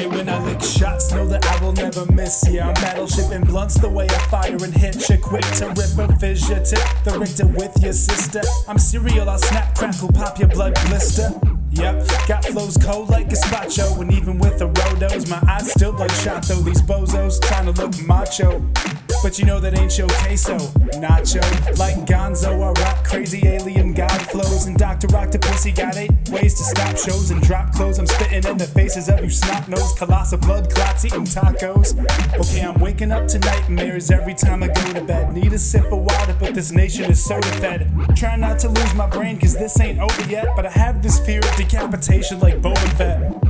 Take shots, know that I will never miss. Yeah, I'm battleshipping blunts the way I fire and hit you. Quick to rip a fissure, tip the Richter with your sister. I'm cereal, I'll snap, crackle, pop your blood blister. Yep, got flows cold like gazpacho, and even with the Rohtos, my eyes still bloodshot though. These bozos trying to look macho. But you know that ain't your queso, nacho. Like Gonzo, flows. rock Dr. pussy, got eight ways to stop shows and drop clothes. I'm spitting in the faces of you snot nose, colossal blood clots, eating tacos. Okay, I'm waking up to nightmares every time I go to bed. Need a sip of water, but this nation is soda fed. Try not to lose my brain, cause this ain't over yet. But I have this fear of decapitation like Boba Fett.